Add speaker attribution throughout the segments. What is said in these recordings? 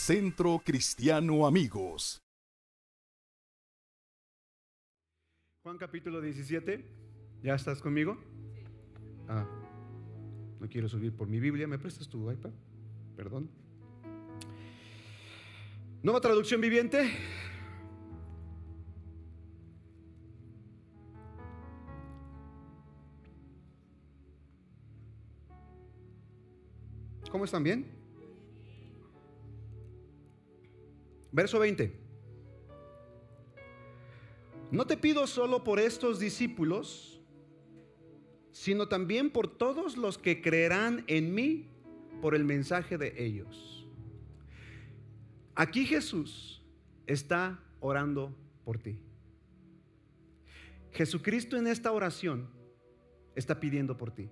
Speaker 1: Centro Cristiano Amigos.
Speaker 2: Juan capítulo 17, ¿ya estás conmigo? Ah, no quiero subir por mi Biblia, ¿me prestas tu iPad? Perdón. Nueva traducción viviente. ¿Cómo están? ¿Bien? Verso 20. No te pido solo por estos discípulos, sino también por todos los que creerán en mí por el mensaje de ellos. Aquí Jesús está orando por ti. Jesucristo en esta oración está pidiendo por ti.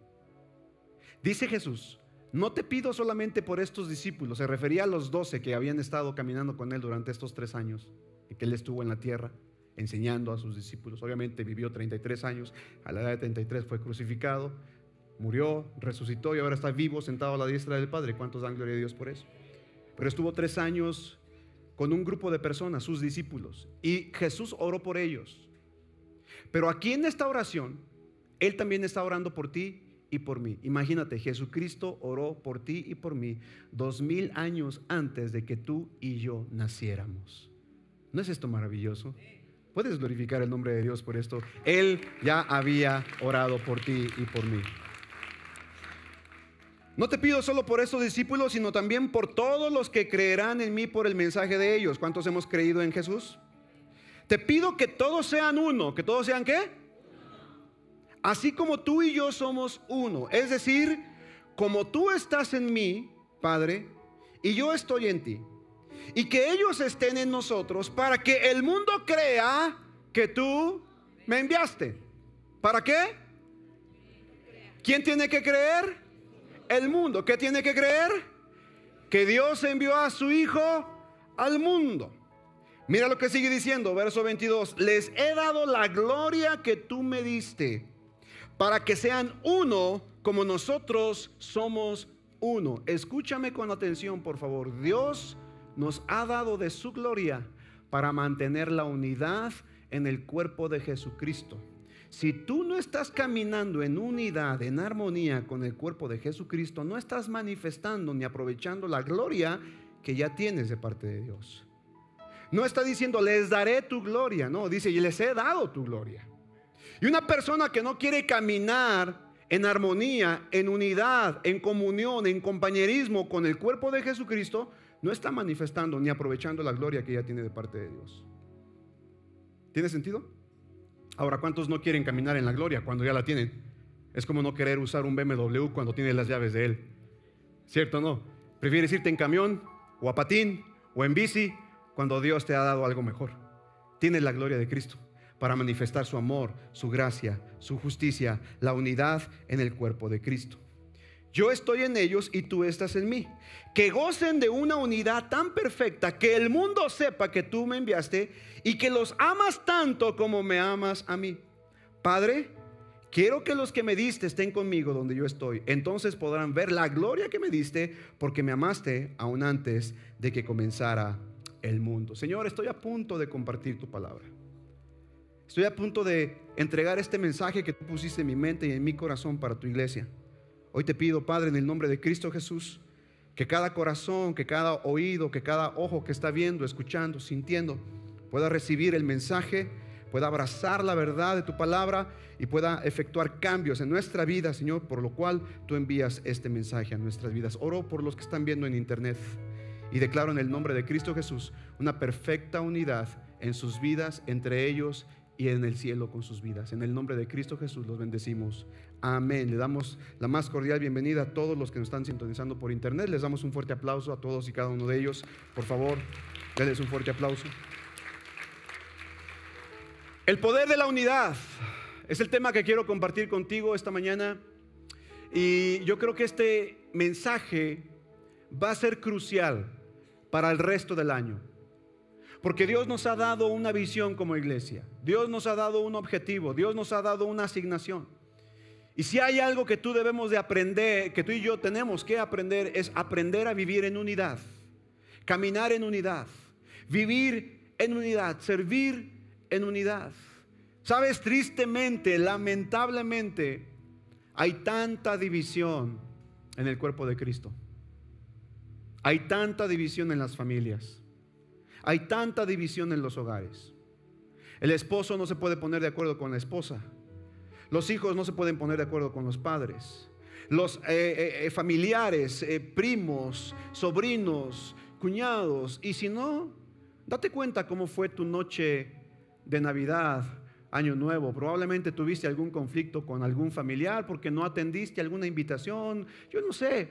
Speaker 2: Dice Jesús, no te pido solamente por estos discípulos, se refería a los doce que habían estado caminando con él durante estos tres años y que él estuvo en la tierra enseñando a sus discípulos. Obviamente vivió 33 años, a la edad de 33 fue crucificado, murió, resucitó y ahora está vivo sentado a la diestra del Padre. ¿Cuántos dan gloria a Dios por eso? Pero estuvo tres años con un grupo de personas, sus discípulos, y Jesús oró por ellos. Pero aquí en esta oración, Él también está orando por ti y por mí. Imagínate, Jesucristo oró por ti y por mí dos mil años antes de que tú y yo naciéramos. ¿No es esto maravilloso? Puedes glorificar el nombre de Dios por esto. Él ya había orado por ti y por mí. No te pido solo por estos discípulos, sino también por todos los que creerán en mí por el mensaje de ellos. ¿Cuántos hemos creído en Jesús? Te pido que todos sean uno. ¿Que todos sean qué? Así como tú y yo somos uno. Es decir, como tú estás en mí, Padre, y yo estoy en ti. Y que ellos estén en nosotros para que el mundo crea que tú me enviaste. ¿Para qué? ¿Quién tiene que creer? El mundo. ¿Qué tiene que creer? Que Dios envió a su Hijo al mundo. Mira lo que sigue diciendo, verso 22. Les he dado la gloria que tú me diste para que sean uno como nosotros somos uno. Escúchame con atención, por favor. Dios nos ha dado de su gloria para mantener la unidad en el cuerpo de Jesucristo. Si tú no estás caminando en unidad, en armonía con el cuerpo de Jesucristo, no estás manifestando ni aprovechando la gloria que ya tienes de parte de Dios. No está diciendo, les daré tu gloria, no, dice, y les he dado tu gloria. Y una persona que no quiere caminar en armonía, en unidad, en comunión, en compañerismo con el cuerpo de Jesucristo, no está manifestando ni aprovechando la gloria que ya tiene de parte de Dios. ¿Tiene sentido? Ahora, ¿cuántos no quieren caminar en la gloria cuando ya la tienen? Es como no querer usar un BMW cuando tienes las llaves de él. ¿Cierto o no? Prefieres irte en camión o a patín o en bici cuando Dios te ha dado algo mejor. Tienes la gloria de Cristo para manifestar su amor, su gracia, su justicia, la unidad en el cuerpo de Cristo. Yo estoy en ellos y tú estás en mí. Que gocen de una unidad tan perfecta que el mundo sepa que tú me enviaste y que los amas tanto como me amas a mí. Padre, quiero que los que me diste estén conmigo donde yo estoy. Entonces podrán ver la gloria que me diste porque me amaste aún antes de que comenzara el mundo. Señor, estoy a punto de compartir tu palabra. Estoy a punto de entregar este mensaje que tú pusiste en mi mente y en mi corazón para tu iglesia. Hoy te pido, Padre, en el nombre de Cristo Jesús, que cada corazón, que cada oído, que cada ojo que está viendo, escuchando, sintiendo, pueda recibir el mensaje, pueda abrazar la verdad de tu palabra y pueda efectuar cambios en nuestra vida, Señor, por lo cual tú envías este mensaje a nuestras vidas. Oro por los que están viendo en internet y declaro en el nombre de Cristo Jesús una perfecta unidad en sus vidas, entre ellos y en el cielo con sus vidas. En el nombre de Cristo Jesús los bendecimos. Amén. Le damos la más cordial bienvenida a todos los que nos están sintonizando por internet. Les damos un fuerte aplauso a todos y cada uno de ellos. Por favor, denles un fuerte aplauso. El poder de la unidad es el tema que quiero compartir contigo esta mañana. Y yo creo que este mensaje va a ser crucial para el resto del año. Porque Dios nos ha dado una visión como iglesia. Dios nos ha dado un objetivo. Dios nos ha dado una asignación. Y si hay algo que tú debemos de aprender, que tú y yo tenemos que aprender, es aprender a vivir en unidad. caminar en unidad, vivir en unidad, servir en unidad. Sabes, tristemente, lamentablemente, hay tanta división en el cuerpo de Cristo. Hay tanta división en las familias. Hay tanta división en los hogares. El esposo no se puede poner de acuerdo con la esposa. Los hijos no se pueden poner de acuerdo con los padres. Los eh, eh, eh, familiares, primos, sobrinos, cuñados. Y si no, date cuenta cómo fue tu noche de Navidad, Año Nuevo. Probablemente tuviste algún conflicto con algún familiar porque no atendiste alguna invitación. Yo no sé.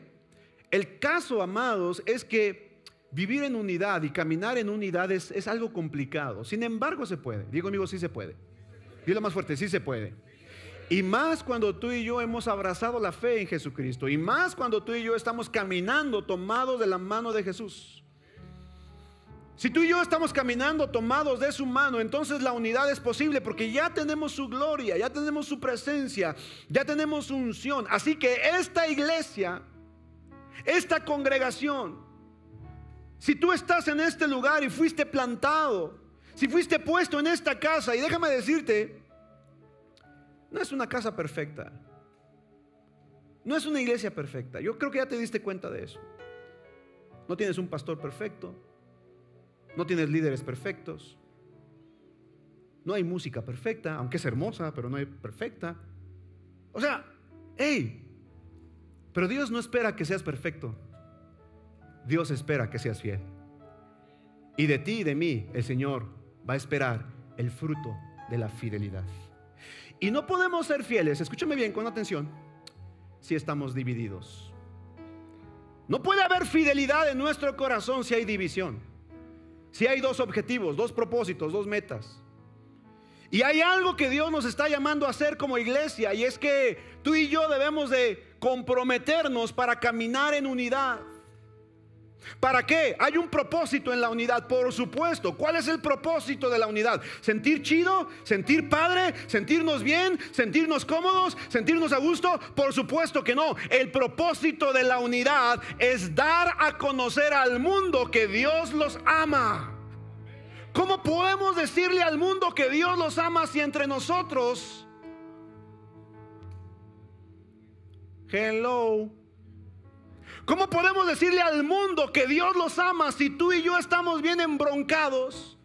Speaker 2: El caso, amados, es que vivir en unidad y caminar en unidad es, es algo complicado. Sin embargo, se puede. Digo, amigo, sí se puede. Dilo más fuerte, sí se puede. Y más cuando tú y yo hemos abrazado la fe en Jesucristo. Y más cuando tú y yo estamos caminando tomados de la mano de Jesús. Si tú y yo estamos caminando tomados de su mano, entonces la unidad es posible porque ya tenemos su gloria, ya tenemos su presencia, ya tenemos su unción. Así que esta iglesia, esta congregación, si tú estás en este lugar y fuiste plantado, si fuiste puesto en esta casa, y déjame decirte, no es una casa perfecta. No es una iglesia perfecta. Yo creo que ya te diste cuenta de eso. No tienes un pastor perfecto. No tienes líderes perfectos. No hay música perfecta, aunque es hermosa, pero no hay perfecta. O sea, hey, pero Dios no espera que seas perfecto. Dios espera que seas fiel. Y de ti y de mí el Señor va a esperar el fruto de la fidelidad. Y no podemos ser fieles, escúchame bien con atención, si estamos divididos. No puede haber fidelidad en nuestro corazón si hay división. Si hay dos objetivos, dos propósitos, dos metas. Y hay algo que Dios nos está llamando a hacer como iglesia y es que tú y yo debemos de comprometernos para caminar en unidad. ¿Para qué? Hay un propósito en la unidad, por supuesto. ¿Cuál es el propósito de la unidad? ¿Sentir chido? ¿Sentir padre? ¿Sentirnos bien? ¿Sentirnos cómodos? ¿Sentirnos a gusto? Por supuesto que no. El propósito de la unidad es dar a conocer al mundo que Dios los ama. ¿Cómo podemos decirle al mundo que Dios los ama si entre nosotros... Hello. ¿Cómo podemos decirle al mundo que Dios los ama si tú y yo estamos bien embroncados?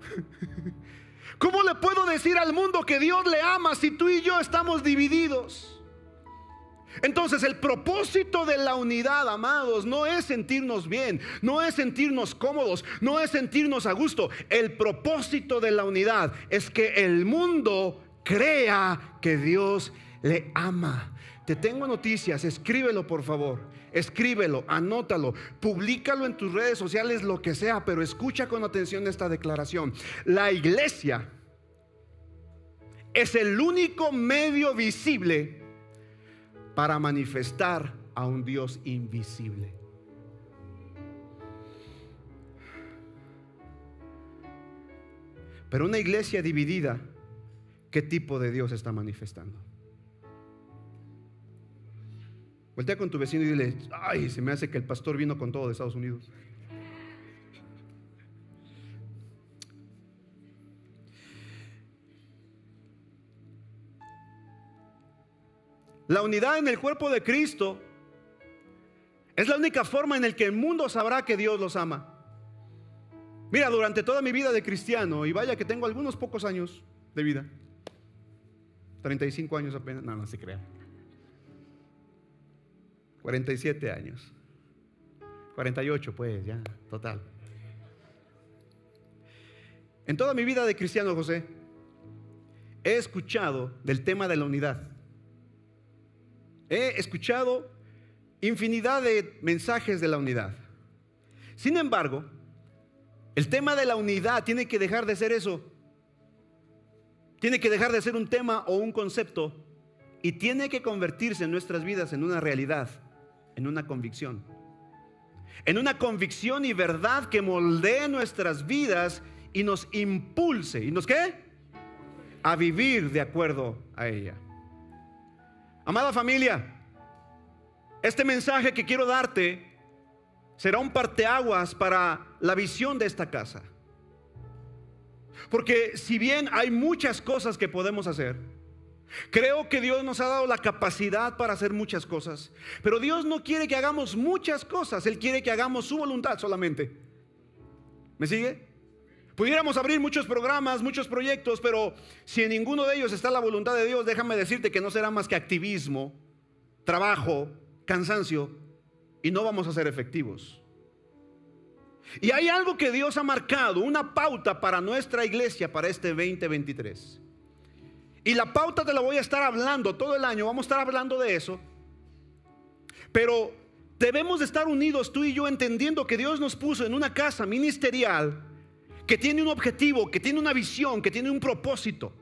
Speaker 2: ¿Cómo le puedo decir al mundo que Dios le ama si tú y yo estamos divididos? Entonces el propósito de la unidad, amados, no es sentirnos bien, no es sentirnos cómodos, no es sentirnos a gusto. El propósito de la unidad es que el mundo crea que Dios le ama. Te tengo noticias, escríbelo por favor escríbelo, anótalo, públicalo en tus redes sociales, lo que sea, pero escucha con atención esta declaración. La iglesia es el único medio visible para manifestar a un Dios invisible. Pero una iglesia dividida, ¿qué tipo de Dios está manifestando? Voltea con tu vecino y dile, ay, se me hace que el pastor vino con todo de Estados Unidos. La unidad en el cuerpo de Cristo es la única forma en la que el mundo sabrá que Dios los ama. Mira, durante toda mi vida de cristiano, y vaya que tengo algunos pocos años de vida, 35 años apenas, no, no se crea. 47 años. 48 pues, ya, total. En toda mi vida de cristiano, José, he escuchado del tema de la unidad. He escuchado infinidad de mensajes de la unidad. Sin embargo, el tema de la unidad tiene que dejar de ser eso. Tiene que dejar de ser un tema o un concepto y tiene que convertirse en nuestras vidas en una realidad en una convicción. En una convicción y verdad que moldee nuestras vidas y nos impulse. ¿Y nos qué? A vivir de acuerdo a ella. Amada familia, este mensaje que quiero darte será un parteaguas para la visión de esta casa. Porque si bien hay muchas cosas que podemos hacer, creo que Dios nos ha dado la capacidad para hacer muchas cosas. Pero Dios no quiere que hagamos muchas cosas, Él quiere que hagamos su voluntad solamente. ¿Me sigue? Pudiéramos abrir muchos programas, muchos proyectos, pero si en ninguno de ellos está la voluntad de Dios, déjame decirte que no será más que activismo, trabajo, cansancio, y no vamos a ser efectivos. Y hay algo que Dios ha marcado, una pauta para nuestra iglesia para este 2023. Y la pauta te la voy a estar hablando todo el año, vamos a estar hablando de eso. Pero debemos de estar unidos tú y yo entendiendo que Dios nos puso en una casa ministerial que tiene un objetivo, que tiene una visión, que tiene un propósito.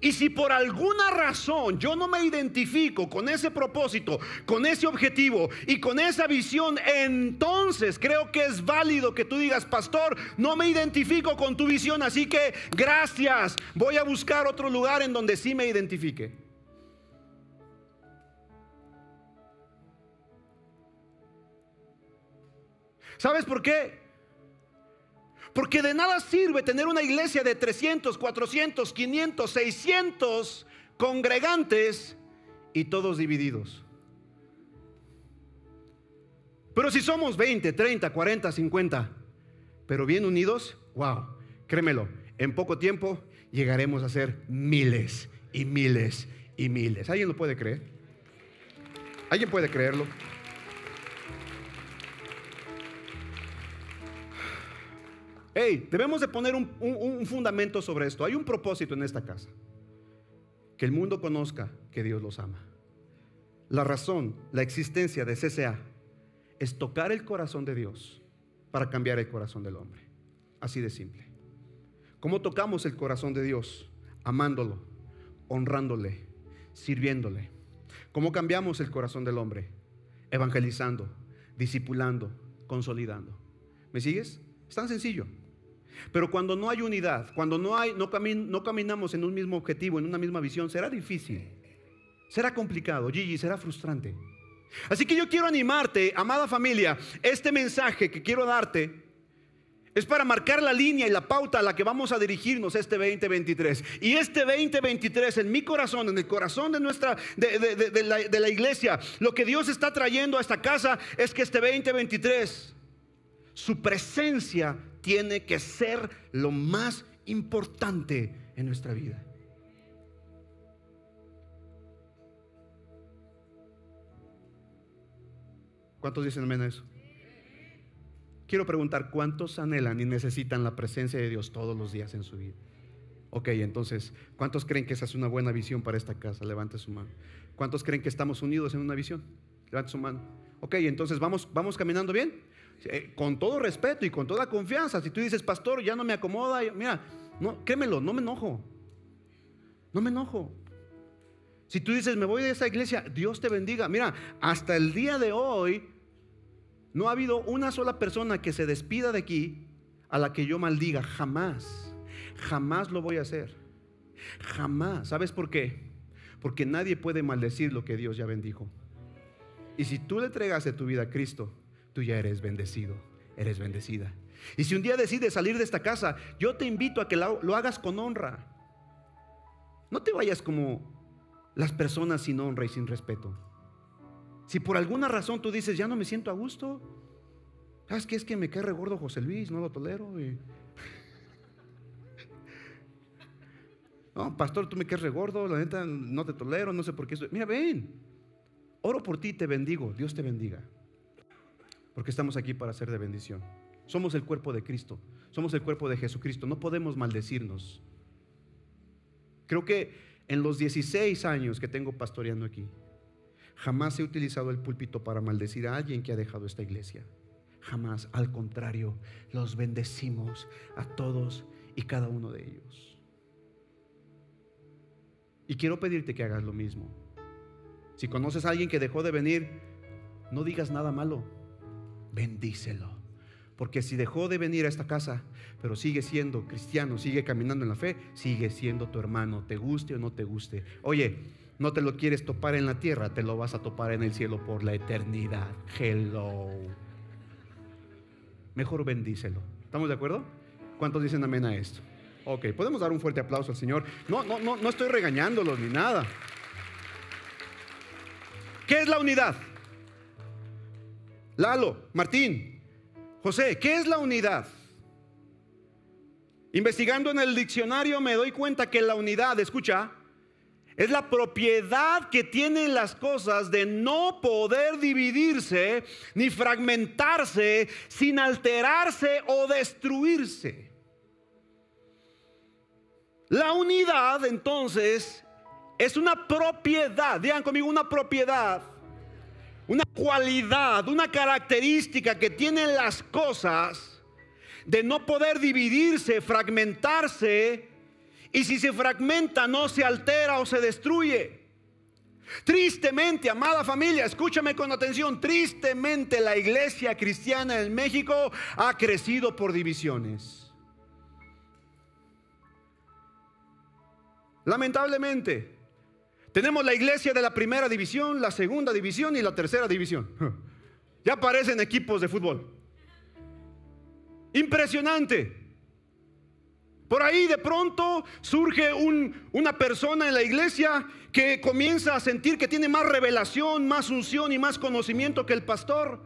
Speaker 2: Y si por alguna razón yo no me identifico con ese propósito, con ese objetivo y con esa visión, entonces creo que es válido que tú digas, pastor, no me identifico con tu visión, así que gracias, voy a buscar otro lugar en donde sí me identifique. ¿Sabes por qué? Porque de nada sirve tener una iglesia de 300, 400, 500, 600 congregantes y todos divididos. Pero si somos 20, 30, 40, 50, pero bien unidos, wow, créemelo, en poco tiempo llegaremos a ser miles y miles y miles. ¿Alguien lo puede creer? ¿Alguien puede creerlo? Hey, debemos de poner un, fundamento sobre esto. Hay un propósito en esta casa. Que el mundo conozca que Dios los ama. La razón, la existencia de CCA es tocar el corazón de Dios para cambiar el corazón del hombre. Así de simple. ¿Cómo tocamos el corazón de Dios? Amándolo, honrándole, sirviéndole. ¿Cómo cambiamos el corazón del hombre? Evangelizando, discipulando, consolidando. ¿Me sigues? Es tan sencillo. Pero cuando no hay unidad, cuando no, hay, no, no caminamos en un mismo objetivo, en una misma visión, será difícil. Será complicado, Gigi, será frustrante. Así que yo quiero animarte, amada familia, este mensaje que quiero darte es para marcar la línea y la pauta a la que vamos a dirigirnos este 2023. Y este 2023 en mi corazón, en el corazón de nuestra, de, la, de la iglesia, lo que Dios está trayendo a esta casa es que este 2023 su presencia tiene que ser lo más importante en nuestra vida. ¿Cuántos dicen amén a eso? Quiero preguntar, ¿cuántos anhelan y necesitan la presencia de Dios todos los días en su vida? Ok, entonces, ¿cuántos creen que esa es una buena visión para esta casa? Levante su mano. ¿Cuántos creen que estamos unidos en una visión? Levante su mano. Ok, entonces, ¿vamos, vamos caminando bien? Eh, con todo respeto y con toda confianza, si tú dices, pastor, ya no me acomoda, mira, no, créemelo, no me enojo. No me enojo. Si tú dices, me voy de esa iglesia, Dios te bendiga. Mira, hasta el día de hoy no ha habido una sola persona que se despida de aquí a la que yo maldiga. Jamás. Jamás lo voy a hacer. Jamás. ¿Sabes por qué? Porque nadie puede maldecir lo que Dios ya bendijo. Y si tú le entregaste tu vida a Cristo, tú ya eres bendecido, eres bendecida. Y si un día decides salir de esta casa, yo te invito a que lo, hagas con honra. No te vayas como las personas sin honra y sin respeto. Si por alguna razón tú dices, ya no me siento a gusto, ¿sabes qué? Es que me cae regordo José Luis, no lo tolero. No, pastor, tú me caes regordo, la neta no te tolero, no sé por qué. Mira, ven, oro por ti, te bendigo, Dios te bendiga porque estamos aquí para ser de bendición. Somos el cuerpo de Cristo, somos el cuerpo de Jesucristo, no podemos maldecirnos. Creo que en los 16 años que tengo pastoreando aquí, jamás he utilizado el púlpito para maldecir a alguien que ha dejado esta iglesia. Jamás, al contrario, los bendecimos a todos y cada uno de ellos. Y quiero pedirte que hagas lo mismo. Si conoces a alguien que dejó de venir, no digas nada malo bendícelo. Porque si dejó de venir a esta casa, pero sigue siendo cristiano, sigue caminando en la fe, sigue siendo tu hermano, te guste o no te guste. Oye, no te lo quieres topar en la tierra, te lo vas a topar en el cielo por la eternidad. Hello. mejor bendícelo. ¿Estamos de acuerdo? ¿Cuántos dicen amén a esto? Ok, podemos dar un fuerte aplauso al Señor. No, no, no, no estoy regañándolos ni nada. ¿Qué es la unidad? Lalo, Martín, José, ¿qué es la unidad? Investigando en el diccionario me doy cuenta que la unidad, escucha, es la propiedad que tienen las cosas de no poder dividirse ni fragmentarse sin alterarse o destruirse. La unidad entonces es una propiedad, digan conmigo, una propiedad, una cualidad, una característica que tienen las cosas de no poder dividirse, fragmentarse, y si se fragmenta no se altera o se destruye. Tristemente, amada familia, escúchame con atención, tristemente la iglesia cristiana en México ha crecido por divisiones. Lamentablemente, tenemos la iglesia de la primera división, la segunda división y la tercera división. Ya aparecen equipos de fútbol. Impresionante. Por ahí de pronto surge una persona en la iglesia que comienza a sentir que tiene más revelación, más unción y más conocimiento que el pastor.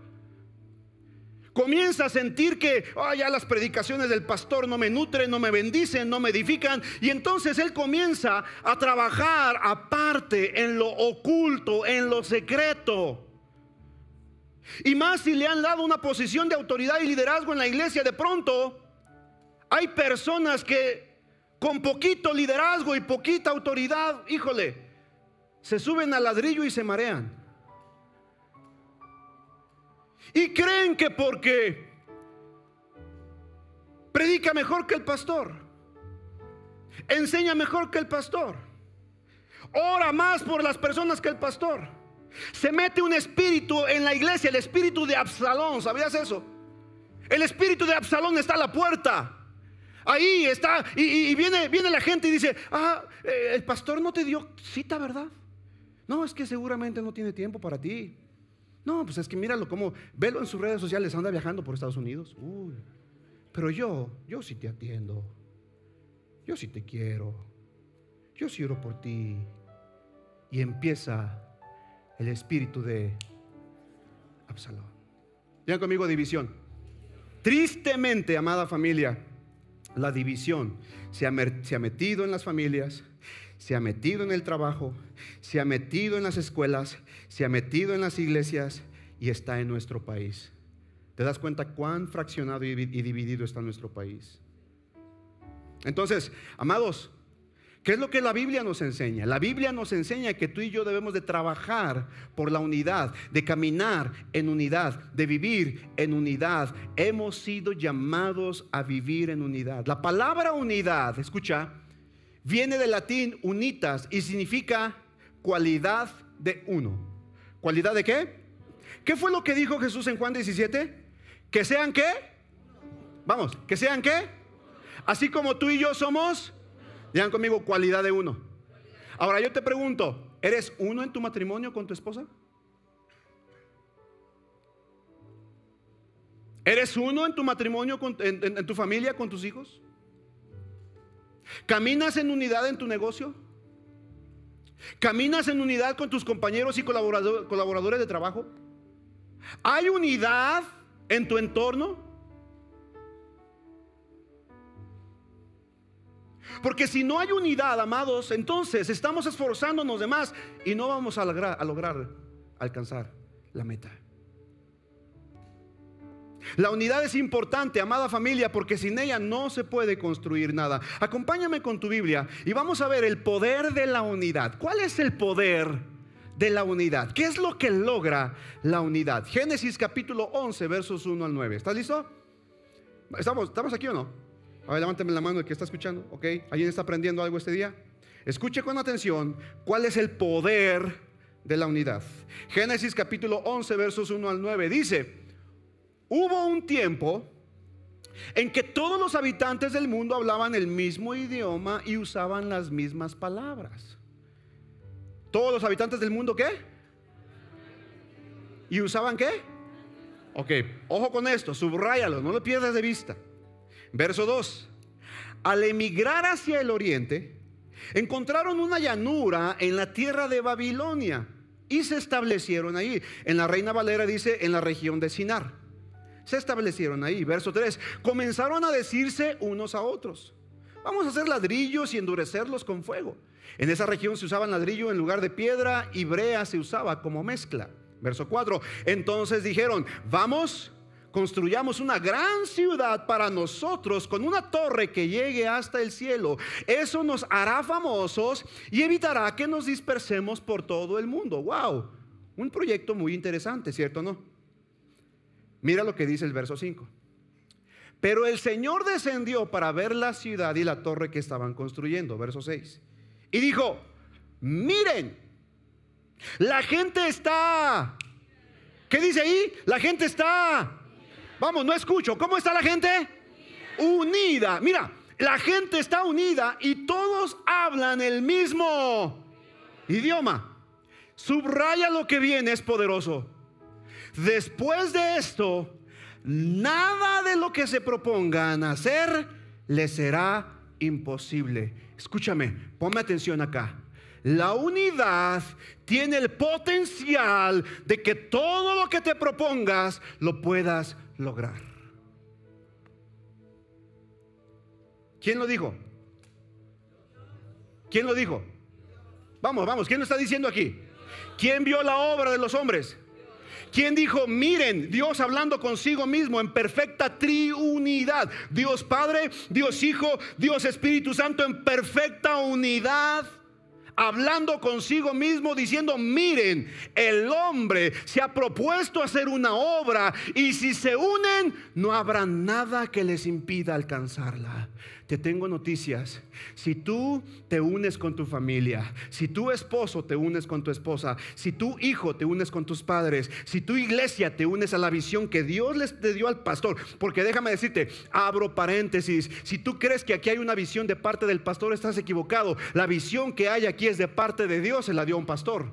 Speaker 2: Comienza a sentir que ya las predicaciones del pastor no me nutren, no me bendicen, no me edifican. Y entonces él comienza a trabajar aparte, en lo oculto, en lo secreto. Y más si le han dado una posición de autoridad y liderazgo en la iglesia, de pronto hay personas que con poquito liderazgo y poquita autoridad, híjole, se suben al ladrillo y se marean. Y creen que porque predica mejor que el pastor, enseña mejor que el pastor, ora más por las personas que el pastor. Se mete un espíritu en la iglesia, el espíritu de Absalón, ¿sabías eso? El espíritu de Absalón está a la puerta. Ahí está, y, viene, viene la gente y dice, ah, eh, el pastor no te dio cita, ¿verdad? No, es que seguramente no tiene tiempo para ti. No, pues es que míralo como, velo en sus redes sociales, anda viajando por Estados Unidos. Uy, pero yo, yo sí te atiendo. Yo sí te quiero. Yo sí por ti. Y empieza el espíritu de Absalón. Ya conmigo división. Tristemente, amada familia, la división se ha metido en las familias, se ha metido en el trabajo, se ha metido en las escuelas, se ha metido en las iglesias y está en nuestro país. ¿Te das cuenta cuán fraccionado y dividido está nuestro país? Entonces, amados, ¿Qué es lo que la Biblia nos enseña? La Biblia nos enseña que tú y yo debemos de trabajar por la unidad, de caminar en unidad, de vivir en unidad. Hemos sido llamados a vivir en unidad. La palabra unidad, escucha, viene del latín unitas y significa cualidad de uno. ¿Cualidad de qué? ¿Qué fue lo que dijo Jesús en Juan 17? Que sean qué? Vamos, que sean qué? Así como tú y yo somos, digan conmigo, cualidad de uno. Ahora yo te pregunto, ¿eres uno en tu matrimonio con tu esposa? ¿Eres uno en tu matrimonio, en tu familia, con tus hijos? ¿Caminas en unidad en tu negocio? ¿Caminas en unidad con tus compañeros y colaboradores de trabajo? ¿Hay unidad en tu entorno? Porque si no hay unidad, amados, entonces estamos esforzándonos de más y no vamos a lograr, a lograr alcanzar la meta. La unidad es importante, amada familia, porque sin ella no se puede construir nada. Acompáñame con tu Biblia y vamos a ver el poder de la unidad. ¿Cuál es el poder de la unidad? ¿Qué es lo que logra la unidad? Génesis capítulo 11, versos 1 al 9. ¿Estás listo? ¿Estamos, ¿Estamos aquí o no? A ver, levántame la mano el que está escuchando, ¿ok? ¿Alguien está aprendiendo algo este día? Escuche con atención cuál es el poder de la unidad. Génesis capítulo 11, versos 1 al 9. Dice, Hubo un tiempo en que todos los habitantes del mundo hablaban el mismo idioma y usaban las mismas palabras. ¿Todos los habitantes del mundo qué? ¿Y usaban qué? Ok, ojo con esto, subráyalo, no lo pierdas de vista. Verso 2. Al emigrar hacia el oriente, encontraron una llanura en la tierra de Babilonia y se establecieron ahí. En la Reina Valera dice en la región de Sinar. Se establecieron ahí. Verso 3. Comenzaron a decirse unos a otros. Vamos a hacer ladrillos y endurecerlos con fuego. En esa región se usaba ladrillo en lugar de piedra y brea se usaba como mezcla. Verso 4. Entonces dijeron, vamos, construyamos una gran ciudad para nosotros con una torre que llegue hasta el cielo. Eso nos hará famosos y evitará que nos dispersemos por todo el mundo. ¡Wow! Un proyecto muy interesante, ¿cierto no? Mira lo que dice el verso 5. Pero el Señor descendió para ver la ciudad y la torre que estaban construyendo, verso 6. Y dijo, miren, la gente está... ¿Qué dice ahí? La gente está... Vamos, no escucho. ¿Cómo está la gente? Unida. Mira, la gente está unida y todos hablan el mismo idioma. Subraya lo que viene, es poderoso. Después de esto, nada de lo que se propongan hacer les será imposible. Escúchame, ponme atención acá. La unidad tiene el potencial de que todo lo que te propongas lo puedas lograr. ¿Quién lo dijo? ¿Quién lo dijo? Vamos, vamos, ¿quién lo está diciendo aquí? ¿Quién vio la obra de los hombres? ¿Quién dijo, miren, Dios hablando consigo mismo en perfecta triunidad? Dios Padre, Dios Hijo, Dios Espíritu Santo en perfecta unidad hablando consigo mismo, diciendo, miren, el hombre se ha propuesto hacer una obra y si se unen, no habrá nada que les impida alcanzarla. Te tengo noticias. Si tú te unes con tu familia, si tu esposo te unes con tu esposa, si tu hijo te unes con tus padres, si tu iglesia te unes a la visión que Dios les dio al pastor, porque déjame decirte, abro paréntesis, si tú crees que aquí hay una visión de parte del pastor, estás equivocado. La visión que hay aquí es de parte de Dios, se la dio un pastor.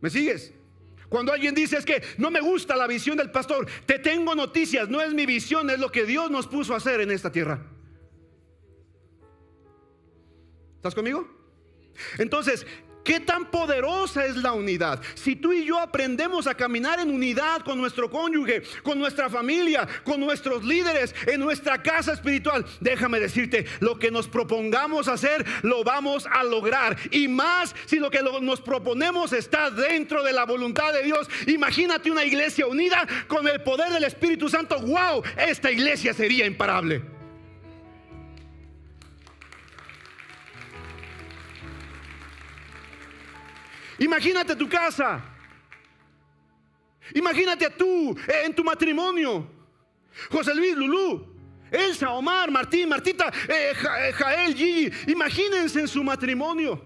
Speaker 2: ¿Me sigues? Cuando alguien dice es que no me gusta la visión del pastor, te tengo noticias, no es mi visión, es lo que Dios nos puso a hacer en esta tierra. ¿Estás conmigo? Entonces, ¿Qué tan poderosa es la unidad? Si tú y yo aprendemos a caminar en unidad con nuestro cónyuge, con nuestra familia, con nuestros líderes, en nuestra casa espiritual, déjame decirte, lo que nos propongamos hacer, lo vamos a lograr. Y más si lo que nos proponemos está dentro de la voluntad de Dios. Imagínate una iglesia unida con el poder del Espíritu Santo. ¡Wow! Esta iglesia sería imparable. Imagínate tu casa. Imagínate a tú eh, en tu matrimonio. José Luis, Lulú, Elsa, Omar, Martín, Martita, eh, eh, Jael, Gigi. Imagínense en su matrimonio.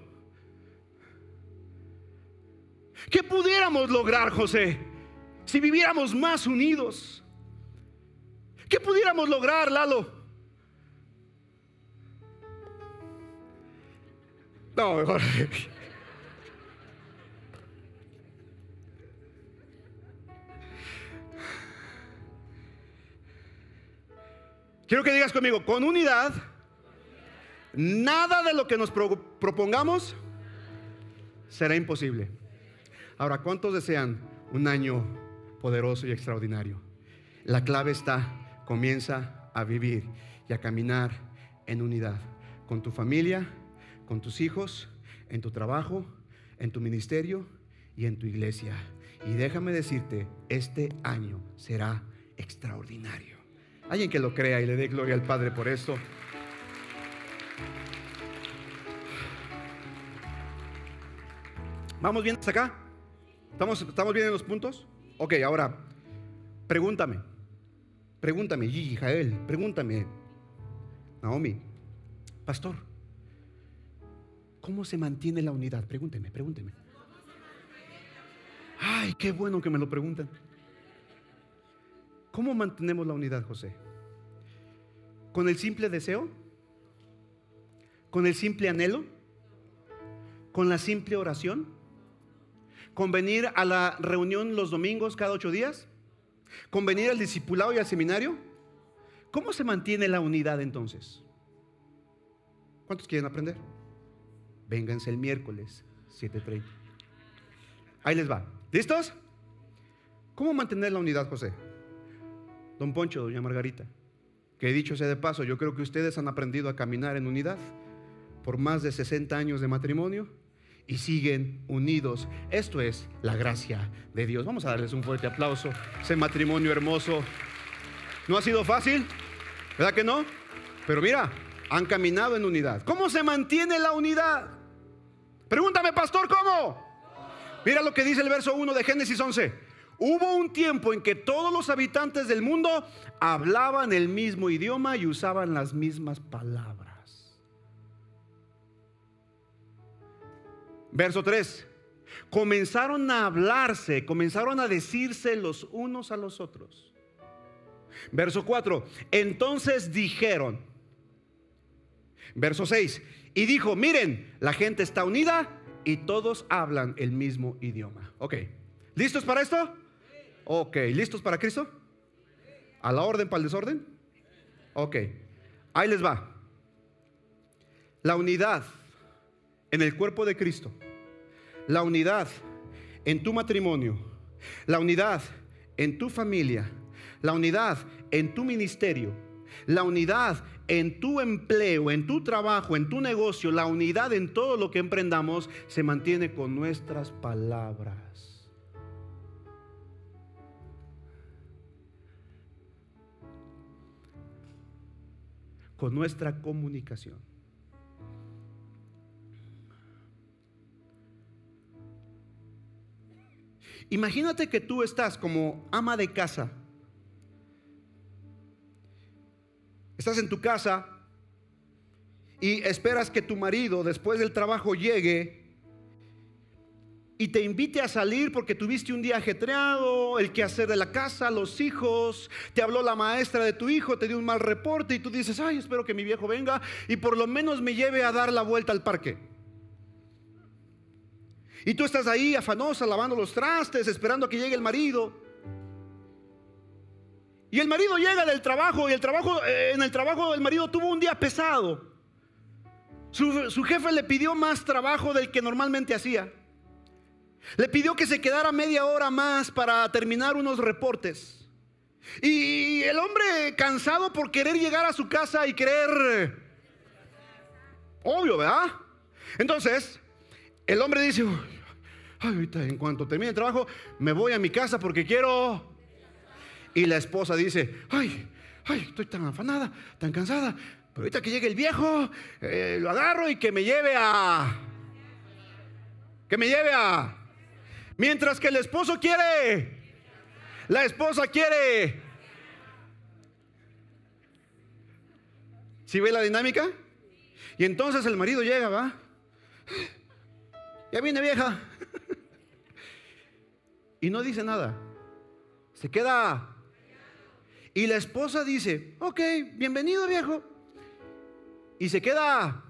Speaker 2: ¿Qué pudiéramos lograr, José, si viviéramos más unidos? ¿Qué pudiéramos lograr, Lalo? No, mejor. Quiero que digas conmigo, con unidad, nada de lo que nos propongamos será imposible. Ahora, ¿cuántos desean un año poderoso y extraordinario? La clave está, comienza a vivir y a caminar en unidad con tu familia, con tus hijos, en tu trabajo, en tu ministerio y en tu iglesia. Y déjame decirte, este año será extraordinario. Alguien que lo crea y le dé gloria al Padre por esto. ¿Vamos bien hasta acá? ¿Estamos, ¿Estamos bien en los puntos? Ok, ahora, pregúntame. Pregúntame, Gigi, Jael, pregúntame, Naomi, pastor, ¿cómo se mantiene la unidad? Pregúnteme, pregúnteme. Ay, qué bueno que me lo preguntan. ¿Cómo mantenemos la unidad, José? ¿Con el simple deseo? ¿Con el simple anhelo? ¿Con la simple oración? ¿Con venir a la reunión los domingos cada ocho días? ¿Con venir al discipulado y al seminario? ¿Cómo se mantiene la unidad entonces? ¿Cuántos quieren aprender? Vénganse el miércoles, 7.30. Ahí les va. ¿Listos? ¿Cómo mantener la unidad, José? Don Poncho, doña Margarita, que dicho sea de paso, yo creo que ustedes han aprendido a caminar en unidad por más de 60 años de matrimonio y siguen unidos. Esto es la gracia de Dios. Vamos a darles un fuerte aplauso. Ese matrimonio hermoso. ¿No ha sido fácil? ¿Verdad que no? Pero mira, han caminado en unidad. ¿Cómo se mantiene la unidad? Pregúntame, pastor, ¿cómo? Mira lo que dice el verso 1 de Génesis 11. Hubo un tiempo en que todos los habitantes del mundo hablaban el mismo idioma y usaban las mismas palabras. Verso 3. Comenzaron a hablarse, comenzaron a decirse los unos a los otros. Verso 4. Entonces dijeron. Verso 6. Y dijo, miren, la gente está unida y todos hablan el mismo idioma. Ok. ¿Listos para esto? Ok. ¿Listos para Cristo? ¿A la orden para el desorden? Ok. Ahí les va. La unidad en el cuerpo de Cristo. La unidad en tu matrimonio. La unidad en tu familia. La unidad en tu ministerio. La unidad en tu empleo, en tu trabajo, en tu negocio. La unidad en todo lo que emprendamos se mantiene con nuestras palabras. Con nuestra comunicación. Imagínate que tú estás como ama de casa. Estás en tu casa y esperas que tu marido después del trabajo llegue y te invite a salir porque tuviste un día ajetreado, el quehacer de la casa, los hijos, te habló la maestra de tu hijo, te dio un mal reporte y tú dices, ay, espero que mi viejo venga y por lo menos me lleve a dar la vuelta al parque. Y tú estás ahí afanosa, lavando los trastes, esperando a que llegue el marido. Y el marido llega del trabajo y el trabajo, eh, en el trabajo el marido tuvo un día pesado. Su, su, jefe le pidió más trabajo del que normalmente hacía. Le pidió que se quedara media hora más para terminar unos reportes. Y el hombre cansado por querer llegar a su casa y querer... Obvio, ¿verdad? Entonces, el hombre dice, ahorita en cuanto termine el trabajo, me voy a mi casa porque quiero... Y la esposa dice, ay, ay, estoy tan afanada, tan cansada, pero ahorita que llegue el viejo, eh, lo agarro y que me lleve a... Que me lleve a... Mientras que el esposo quiere, la esposa quiere. ¿Sí ve la dinámica? Y entonces el marido llega, va. Ya viene vieja. Y no dice nada. Se queda. Y la esposa dice, ok, bienvenido viejo. Y se queda.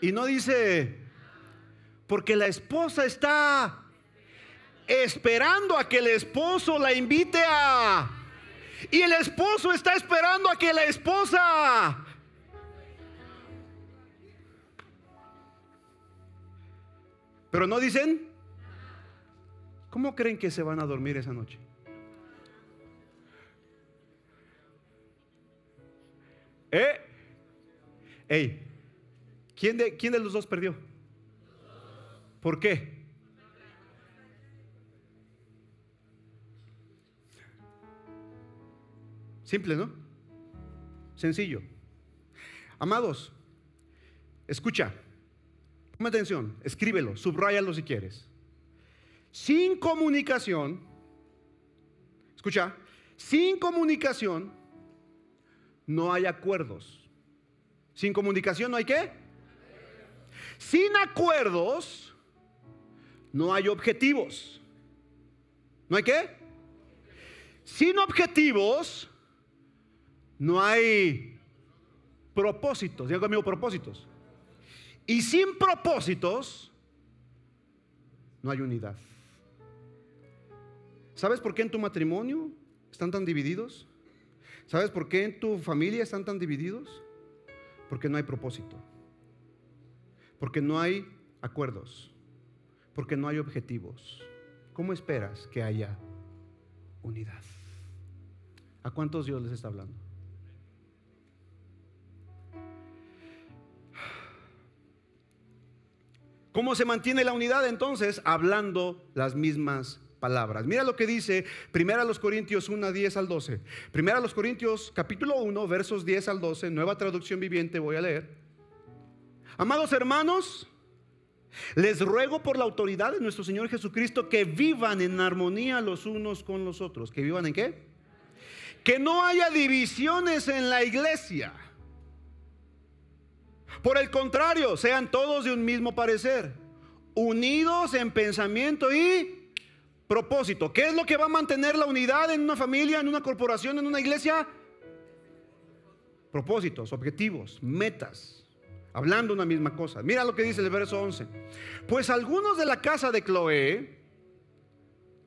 Speaker 2: Y no dice, porque la esposa está esperando a que el esposo la invite a... Y el esposo está esperando a que la esposa... Pero no dicen, ¿cómo creen que se van a dormir esa noche? ¿Eh? Ey, ¿quién de, ¿quién de los dos perdió? ¿Por qué? Simple, ¿no? Sencillo. Amados, escucha, toma atención, escríbelo, subráyalo si quieres. Sin comunicación, escucha, sin comunicación no hay acuerdos. Sin comunicación no hay qué? Sin acuerdos no hay objetivos. ¿No hay qué? Sin objetivos no hay propósitos. Diga conmigo propósitos. Y sin propósitos no hay unidad. ¿Sabes por qué en tu matrimonio están tan divididos? ¿Sabes por qué en tu familia están tan divididos? Porque no hay propósito. Porque no hay acuerdos. Porque no hay objetivos. ¿Cómo esperas que haya unidad? ¿A cuántos Dios les está hablando? ¿Cómo se mantiene la unidad entonces? Hablando las mismas palabras. Mira lo que dice Primera los Corintios 1, 10 al 12. Primera los Corintios capítulo 1, versos 10 al 12, nueva traducción viviente voy a leer. Amados hermanos, les ruego por la autoridad de nuestro Señor Jesucristo que vivan en armonía los unos con los otros. ¿Que vivan en qué? Que no haya divisiones en la iglesia por el contrario, sean todos de un mismo parecer, unidos en pensamiento y propósito. ¿Qué es lo que va a mantener la unidad en una familia, en una corporación, en una iglesia? Propósitos, objetivos, metas, hablando una misma cosa. Mira lo que dice el verso 11. Pues algunos de la casa de Cloé,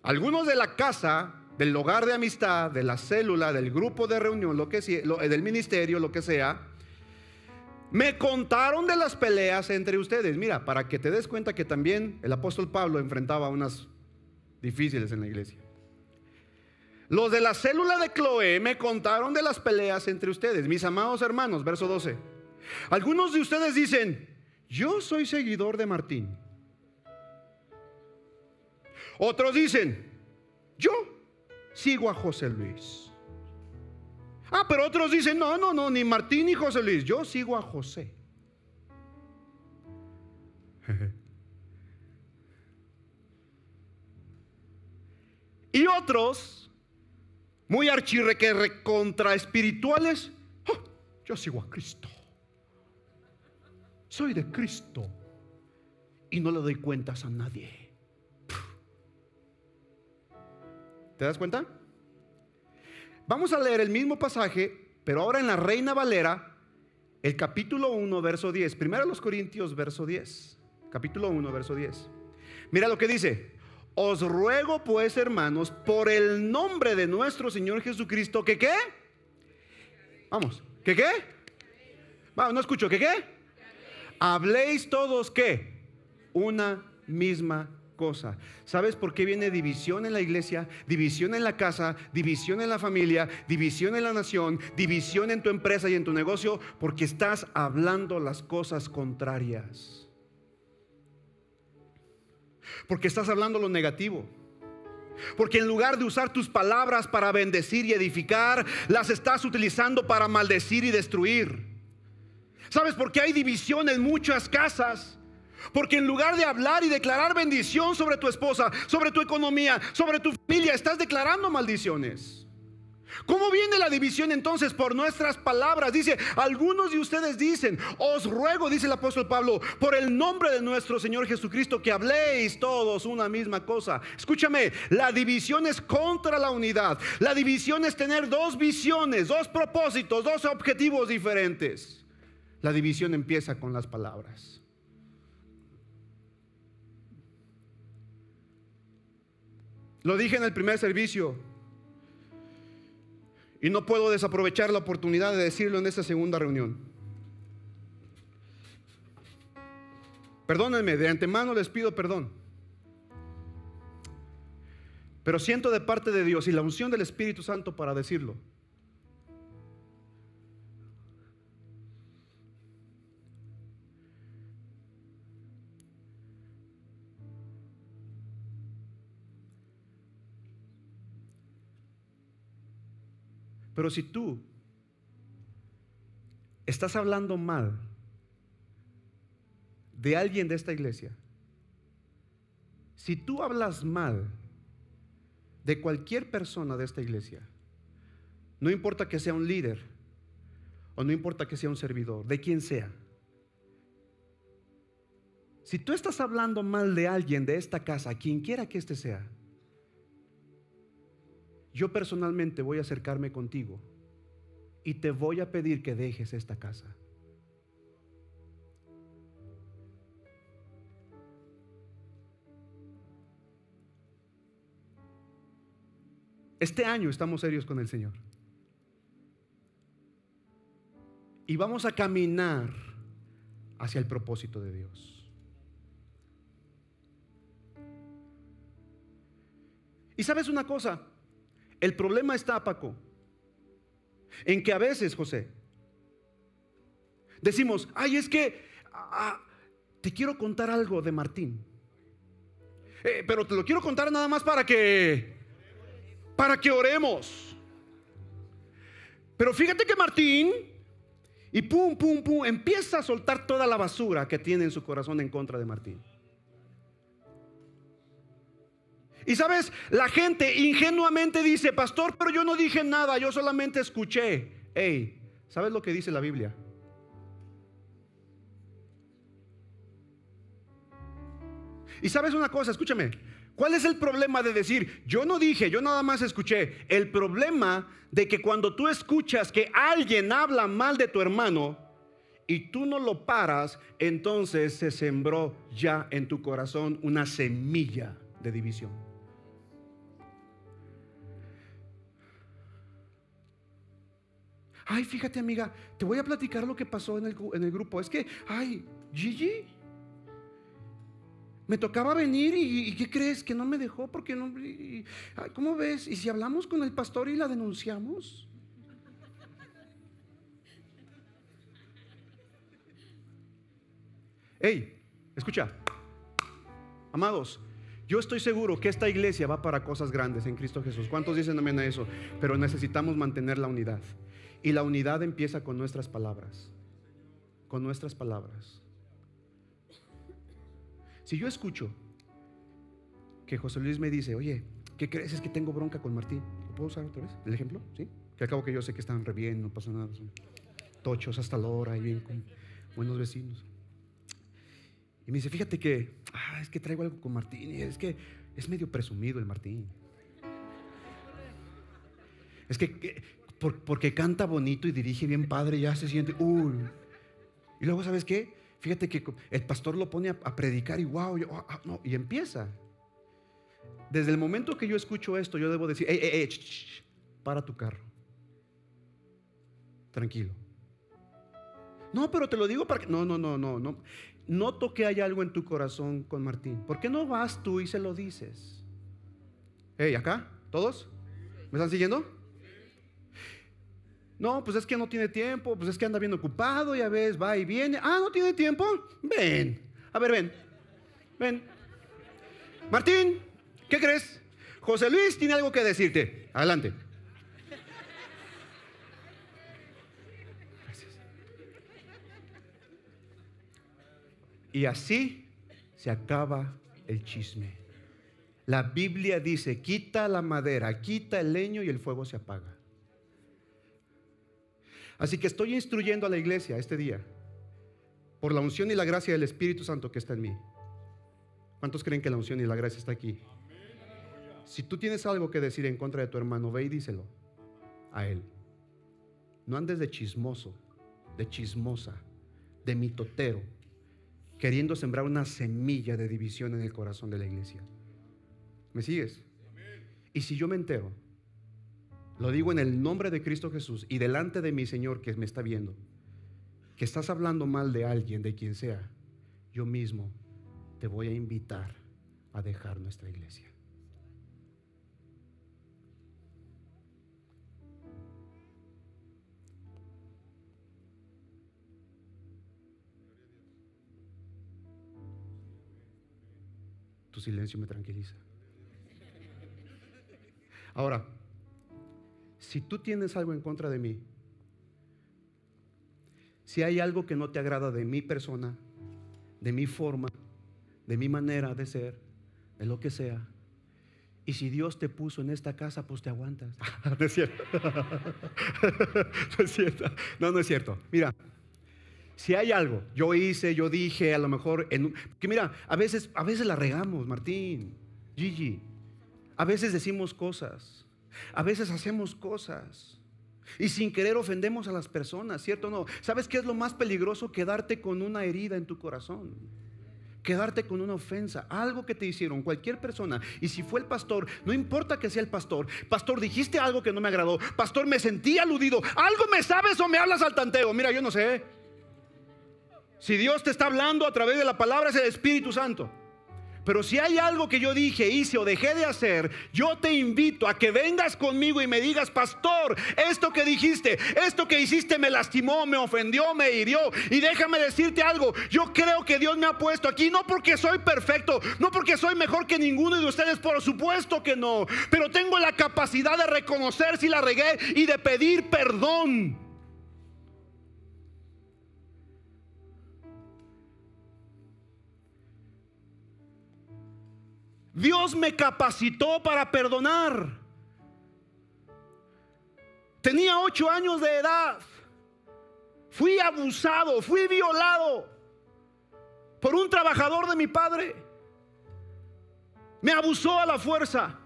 Speaker 2: algunos de la casa del hogar de amistad, de la célula, del grupo de reunión, lo que sea, del ministerio, lo que sea, me contaron de las peleas entre ustedes. Mira, para que te des cuenta que también el apóstol Pablo enfrentaba unas difíciles en la iglesia. Los de la célula de Cloé me contaron de las peleas entre ustedes, mis amados hermanos, verso 12. Algunos de ustedes dicen, yo soy seguidor de Martín. Otros dicen, yo sigo a José Luis. Ah, pero otros dicen, no, no, no, ni Martín ni José Luis, yo sigo a José. y otros, muy archirreque contra espirituales, ah, yo sigo a Cristo. Soy de Cristo y no le doy cuentas a nadie. ¿Te das cuenta? Vamos a leer el mismo pasaje, pero ahora en la Reina Valera, el capítulo 1, verso 10. Primero los Corintios, verso 10. Capítulo 1, verso 10. Mira lo que dice. Os ruego pues, hermanos, por el nombre de nuestro Señor Jesucristo, que qué? Vamos, ¿que qué? Vamos, no escucho, ¿que qué? Habléis todos qué? Una misma cosa. ¿Sabes por qué viene división en la iglesia, división en la casa, división en la familia, división en la nación, división en tu empresa y en tu negocio? Porque estás hablando las cosas contrarias. Porque estás hablando lo negativo. Porque en lugar de usar tus palabras para bendecir y edificar, las estás utilizando para maldecir y destruir. ¿Sabes por qué hay división en muchas casas? Porque en lugar de hablar y declarar bendición sobre tu esposa, sobre tu economía, sobre tu familia, estás declarando maldiciones. ¿Cómo viene la división entonces? Por nuestras palabras. Dice, algunos de ustedes dicen, os ruego, dice el apóstol Pablo, por el nombre de nuestro Señor Jesucristo, que habléis todos una misma cosa. Escúchame, la división es contra la unidad. La división es tener dos visiones, dos propósitos, dos objetivos diferentes. La división empieza con las palabras. Lo dije en el primer servicio. Y no puedo desaprovechar la oportunidad de decirlo en esta segunda reunión. Perdónenme, de antemano les pido perdón. Pero siento de parte de Dios y la unción del Espíritu Santo para decirlo. Pero si tú estás hablando mal de alguien de esta iglesia, si tú hablas mal de cualquier persona de esta iglesia, no importa que sea un líder o no importa que sea un servidor, de quien sea, si tú estás hablando mal de alguien de esta casa, quien quiera que éste sea, yo personalmente voy a acercarme contigo y te voy a pedir que dejes esta casa. Este año estamos serios con el Señor. Y vamos a caminar hacia el propósito de Dios. Y sabes una cosa, el problema está, Paco, en que a veces, José, decimos, ay, es que ah, te quiero contar algo de Martín. Eh, pero te lo quiero contar nada más para que, para que oremos. Pero fíjate que Martín, y pum, pum, pum, empieza a soltar toda la basura que tiene en su corazón en contra de Martín. Y sabes, la gente ingenuamente dice, pastor, pero yo no dije nada, yo solamente escuché. Hey, ¿sabes lo que dice la Biblia? Y sabes una cosa, escúchame, ¿cuál es el problema de decir, yo no dije, yo nada más escuché? El problema de que cuando tú escuchas que alguien habla mal de tu hermano y tú no lo paras, entonces se sembró ya en tu corazón una semilla de división. Ay, fíjate amiga, te voy a platicar lo que pasó en el, grupo. Es que, ay, Gigi, me tocaba venir y, ¿qué crees? Que no me dejó porque no... ¿Cómo ves? ¿Y si hablamos con el pastor y la denunciamos? Hey, escucha, amados, yo estoy seguro que esta iglesia va para cosas grandes en Cristo Jesús. ¿Cuántos dicen amén a eso? Pero necesitamos mantener la unidad. Y la unidad empieza con nuestras palabras. Con nuestras palabras. Si yo escucho que José Luis me dice, oye, ¿qué crees? Es que tengo bronca con Martín. ¿Lo puedo usar otra vez? ¿El ejemplo? ¿Sí? Que acabo que yo sé que están re bien, no pasa nada. Tochos hasta la y bien con buenos vecinos. Y me dice, fíjate que, ah, es que traigo algo con Martín. Y es que es medio presumido el Martín. Es que porque canta bonito y dirige bien padre, ya se siente, uy. Y luego, ¿sabes qué? Fíjate que el pastor lo pone a, predicar y wow, ah, ah, y empieza. Desde el momento que yo escucho esto, yo debo decir, para tu carro. Tranquilo. No, pero te lo digo para que... No, no, no, no, no. Noto que hay algo en tu corazón con Martín. ¿Por qué no vas tú y se lo dices? Hey, acá, ¿todos? ¿Me están siguiendo? No, pues es que no tiene tiempo, pues es que anda bien ocupado y a veces va y viene. Ah, no tiene tiempo. Ven. A ver, ven. Ven. Martín, ¿qué crees? José Luis tiene algo que decirte. Adelante. Y así se acaba el chisme. La Biblia dice, quita la madera, quita el leño y el fuego se apaga. Así que estoy instruyendo a la iglesia este día por la unción y la gracia del Espíritu Santo que está en mí. ¿Cuántos creen que la unción y la gracia está aquí? Si tú tienes algo que decir en contra de tu hermano, ve y díselo a él. No andes de chismoso, de chismosa, de mitotero, queriendo sembrar una semilla de división en el corazón de la iglesia. ¿Me sigues? Y si yo me entero lo digo en el nombre de Cristo Jesús y delante de mi Señor que me está viendo. Que estás hablando mal de alguien, de quien sea. Yo mismo te voy a invitar a dejar nuestra iglesia. Tu silencio me tranquiliza. Ahora, si tú tienes algo en contra de mí, si hay algo que no te agrada de mi persona, de mi forma, de mi manera de ser, de lo que sea, y si Dios te puso en esta casa, pues te aguantas. no es cierto. no es cierto. No, no es cierto. Mira, si hay algo, yo hice, yo dije, a lo mejor, en, que mira, a veces, a veces la regamos, Martín, Gigi. A veces decimos cosas. A veces hacemos cosas y sin querer ofendemos a las personas, ¿cierto o no? ¿Sabes qué es lo más peligroso? Quedarte con una herida en tu corazón. quedarte con una ofensa, algo que te hicieron, cualquier persona. Y si fue el pastor, no importa que sea el pastor. Pastor, dijiste algo que no me agradó. Pastor, me sentí aludido. Algo me sabes o me hablas al tanteo. Mira, yo no sé. Si Dios te está hablando a través de la palabra, es el Espíritu Santo. Pero si hay algo que yo dije, hice o dejé de hacer, yo te invito a que vengas conmigo y me digas, pastor, esto que dijiste, esto que hiciste me lastimó, me ofendió, me hirió. Y déjame decirte algo, yo creo que Dios me ha puesto aquí, no porque soy perfecto, no porque soy mejor que ninguno de ustedes, por supuesto que no, pero tengo la capacidad de reconocer si la regué y de pedir perdón. Dios me capacitó para perdonar. Tenía ocho años de edad. Fui abusado, fui violado por un trabajador de mi padre. Me abusó a la fuerza,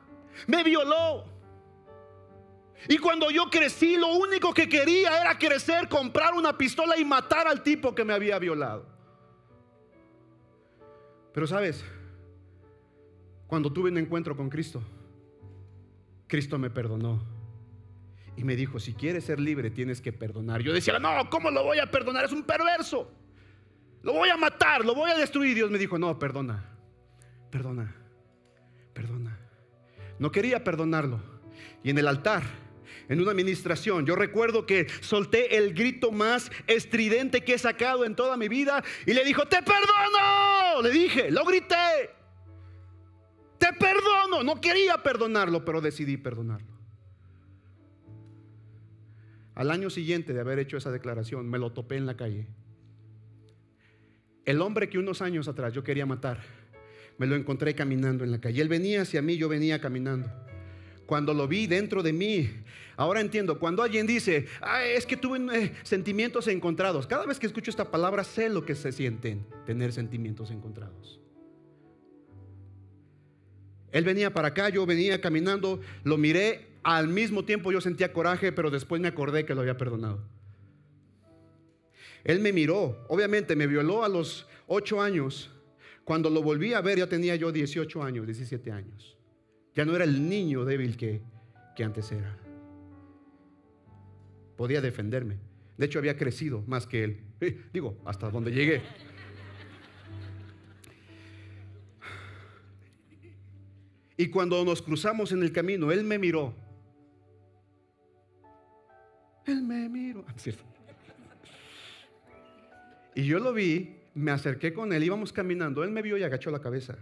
Speaker 2: me violó. Y cuando yo crecí, lo único que quería era crecer, comprar una pistola y matar al tipo que me había violado. Pero sabes, cuando tuve un encuentro con Cristo, Cristo me perdonó. Y me dijo, si quieres ser libre, tienes que perdonar. Yo decía, no, ¿cómo lo voy a perdonar? Es un perverso. Lo voy a matar, lo voy a destruir. Dios me dijo, no, perdona, perdona, perdona. No quería perdonarlo. Y en el altar, en una administración, yo recuerdo que solté el grito más estridente que he sacado en toda mi vida. Y le dijo, te perdono. Le dije, lo grité. Te perdono. No quería perdonarlo, pero decidí perdonarlo. Al año siguiente de haber hecho esa declaración, me lo topé en la calle. El hombre que unos años atrás yo quería matar, me lo encontré caminando en la calle. Él venía hacia mí, yo venía caminando. Cuando lo vi dentro de mí, ahora entiendo, cuando alguien dice, es que tuve eh, sentimientos encontrados, cada vez que escucho esta palabra sé lo que se sienten tener sentimientos encontrados. Él venía para acá, yo venía caminando, lo miré, al mismo tiempo yo sentía coraje, pero después me acordé que lo había perdonado. Él me miró, obviamente me violó a los 8 años. Cuando lo volví a ver ya tenía yo 18 años, 17 años. Ya no era el niño débil que, que antes era. Podía defenderme. De hecho había crecido más que él. Digo, hasta donde llegué. Y cuando nos cruzamos en el camino, Él me miró. Él me miró. Y yo lo vi, me acerqué con Él, íbamos caminando, Él me vio y agachó la cabeza.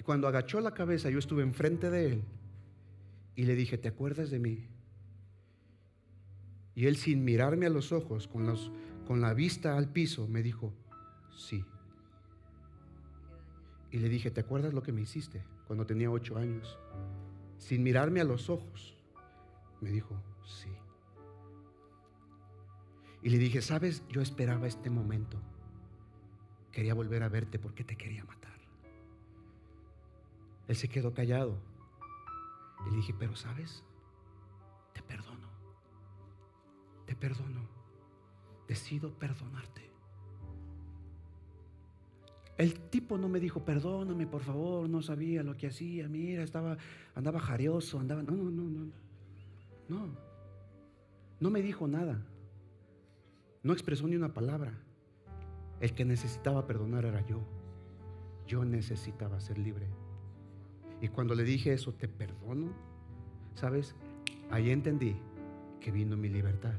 Speaker 2: Y cuando agachó la cabeza, yo estuve enfrente de Él y le dije, ¿te acuerdas de mí? Y Él sin mirarme a los ojos, con, los, con la vista al piso, me dijo, sí. Y le dije, ¿te acuerdas lo que me hiciste cuando tenía ocho años? Sin mirarme a los ojos, me dijo, sí. Y le dije, ¿sabes? Yo esperaba este momento. Quería volver a verte porque te quería matar. Él se quedó callado. Y le dije, pero ¿sabes? Te perdono. Te perdono. Decido perdonarte. El tipo no me dijo, perdóname por favor, no sabía lo que hacía, mira, estaba, andaba jarioso, andaba, no, no, no, no, no, no me dijo nada, no expresó ni una palabra. El que necesitaba perdonar era yo, yo necesitaba ser libre. Y cuando le dije eso, te perdono, ¿sabes? Ahí entendí que vino mi libertad.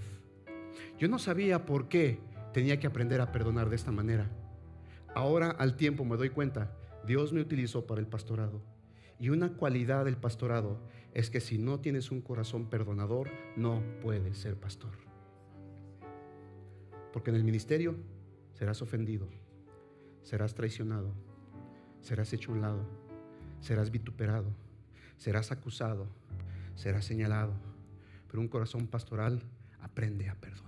Speaker 2: Yo no sabía por qué tenía que aprender a perdonar de esta manera. Ahora al tiempo me doy cuenta, Dios me utilizó para el pastorado. Y una cualidad del pastorado es que si no tienes un corazón perdonador, no puedes ser pastor. Porque en el ministerio serás ofendido, serás traicionado, serás hecho a un lado, serás vituperado, serás acusado, serás señalado. Pero un corazón pastoral aprende a perdonar.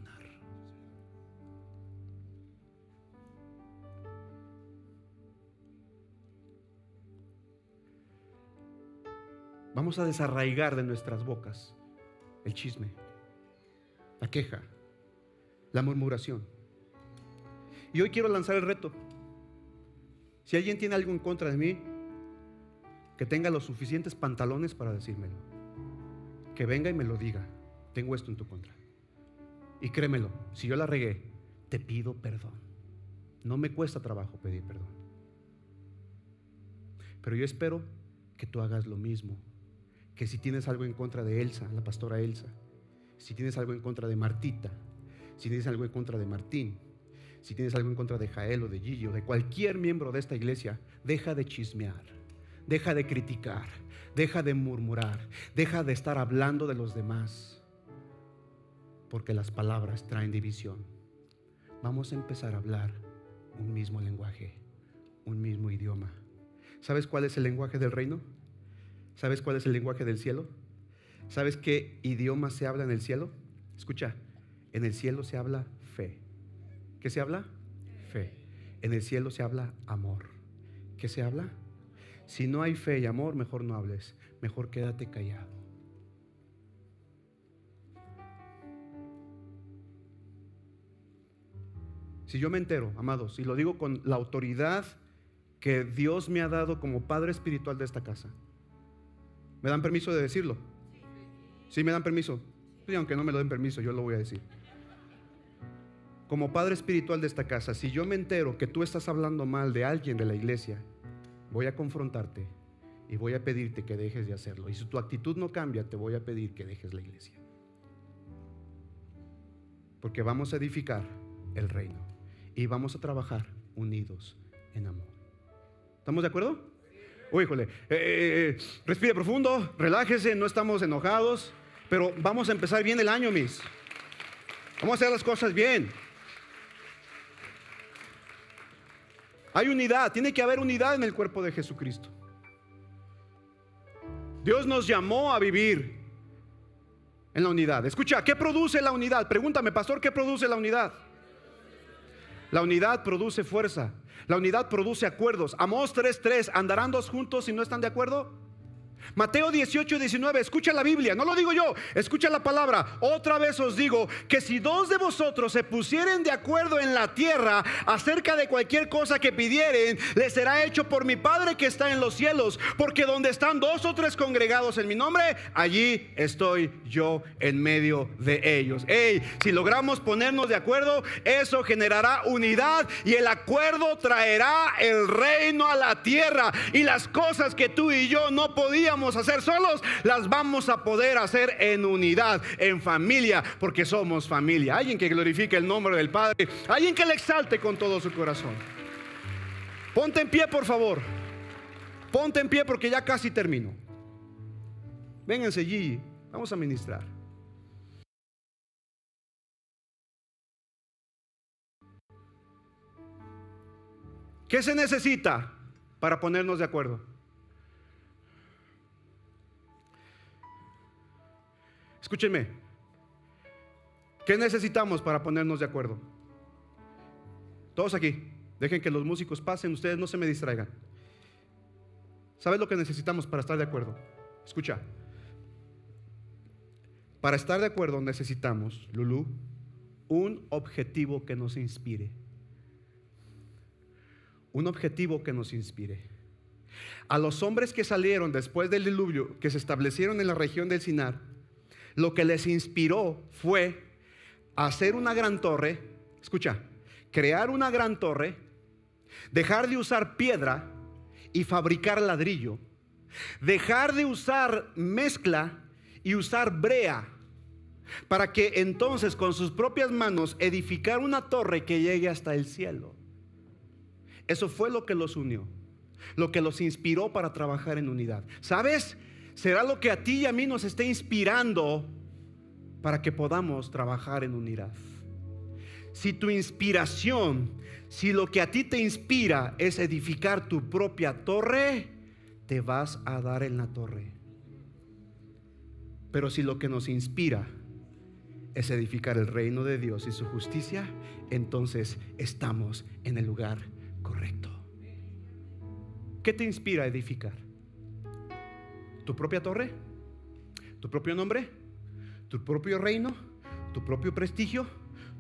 Speaker 2: Vamos a desarraigar de nuestras bocas el chisme, la queja, la murmuración. Y hoy quiero lanzar el reto. Si alguien tiene algo en contra de mí, que tenga los suficientes pantalones para decírmelo. Que venga y me lo diga. Tengo esto en tu contra. Y créemelo, si yo la regué, te pido perdón. No me cuesta trabajo pedir perdón. Pero yo espero que tú hagas lo mismo. Que si tienes algo en contra de Elsa, la pastora Elsa, si tienes algo en contra de Martita, si tienes algo en contra de Martín, si tienes algo en contra de Jael o de Gillo, de cualquier miembro de esta iglesia, deja de chismear, deja de criticar, deja de murmurar, deja de estar hablando de los demás, porque las palabras traen división. Vamos a empezar a hablar un mismo lenguaje, un mismo idioma. ¿Sabes cuál es el lenguaje del reino? ¿Sabes cuál es el lenguaje del cielo? ¿Sabes qué idioma se habla en el cielo? Escucha, en el cielo se habla fe. ¿Qué se habla? Fe. En el cielo se habla amor. ¿Qué se habla? Si no hay fe y amor, mejor no hables. Mejor quédate callado. Si yo me entero, amados, y lo digo con la autoridad que Dios me ha dado como Padre Espiritual de esta casa, ¿me dan permiso de decirlo? ¿Sí me dan permiso? Y aunque no me lo den permiso, yo lo voy a decir. Como Padre Espiritual de esta casa, si yo me entero que tú estás hablando mal de alguien de la iglesia, voy a confrontarte y voy a pedirte que dejes de hacerlo. Y si tu actitud no cambia, te voy a pedir que dejes la iglesia. Porque vamos a edificar el reino y vamos a trabajar unidos en amor. ¿Estamos de acuerdo? Uy, híjole, eh, eh, eh, respire profundo, relájese, no estamos enojados, pero vamos a empezar bien el año, mis. Vamos a hacer las cosas bien. Hay unidad, tiene que haber unidad en el cuerpo de Jesucristo. Dios nos llamó a vivir en la unidad. Escucha, ¿qué produce la unidad? Pregúntame, pastor, ¿qué produce la unidad? La unidad produce fuerza. La unidad produce acuerdos. Amós 3:3, ¿andarán dos juntos si no están de acuerdo? Mateo 18, 19, escucha la Biblia, no lo digo yo, escucha la palabra. Otra vez os digo que si dos de vosotros se pusieren de acuerdo en la tierra acerca de cualquier cosa que pidieren, les será hecho por mi Padre que está en los cielos. Porque donde están dos o tres congregados en mi nombre, allí estoy yo en medio de ellos. Hey, si logramos ponernos de acuerdo, eso generará unidad y el acuerdo traerá el reino a la tierra. Y las cosas que tú y yo no podíamos hacer solos, las vamos a poder hacer en unidad, en familia, porque somos familia. Alguien que glorifique el nombre del Padre, alguien que le exalte con todo su corazón. Ponte en pie, por favor. Ponte en pie porque ya casi termino. Vénganse allí, vamos a ministrar. ¿Qué se necesita para ponernos de acuerdo? Escúchenme. ¿Qué necesitamos para ponernos de acuerdo? Todos aquí. Dejen que los músicos pasen, ustedes no se me distraigan. ¿Sabes lo que necesitamos para estar de acuerdo? Escucha. Para estar de acuerdo necesitamos, Lulu, un objetivo que nos inspire. Un objetivo que nos inspire. A los hombres que salieron después del diluvio, que se establecieron en la región del Sinar, lo que les inspiró fue hacer una gran torre, escucha, crear una gran torre, dejar de usar piedra y fabricar ladrillo, dejar de usar mezcla y usar brea, para que entonces con sus propias manos edificar una torre que llegue hasta el cielo. Eso fue lo que los unió, lo que los inspiró para trabajar en unidad. ¿Sabes? Será lo que a ti y a mí nos esté inspirando para que podamos trabajar en unidad. Si tu inspiración, si lo que a ti te inspira es edificar tu propia torre, te vas a dar en la torre. Pero si lo que nos inspira es edificar el reino de Dios y su justicia, entonces estamos en el lugar correcto. ¿Qué te inspira a edificar? Tu propia torre, tu propio nombre, tu propio reino, tu propio prestigio,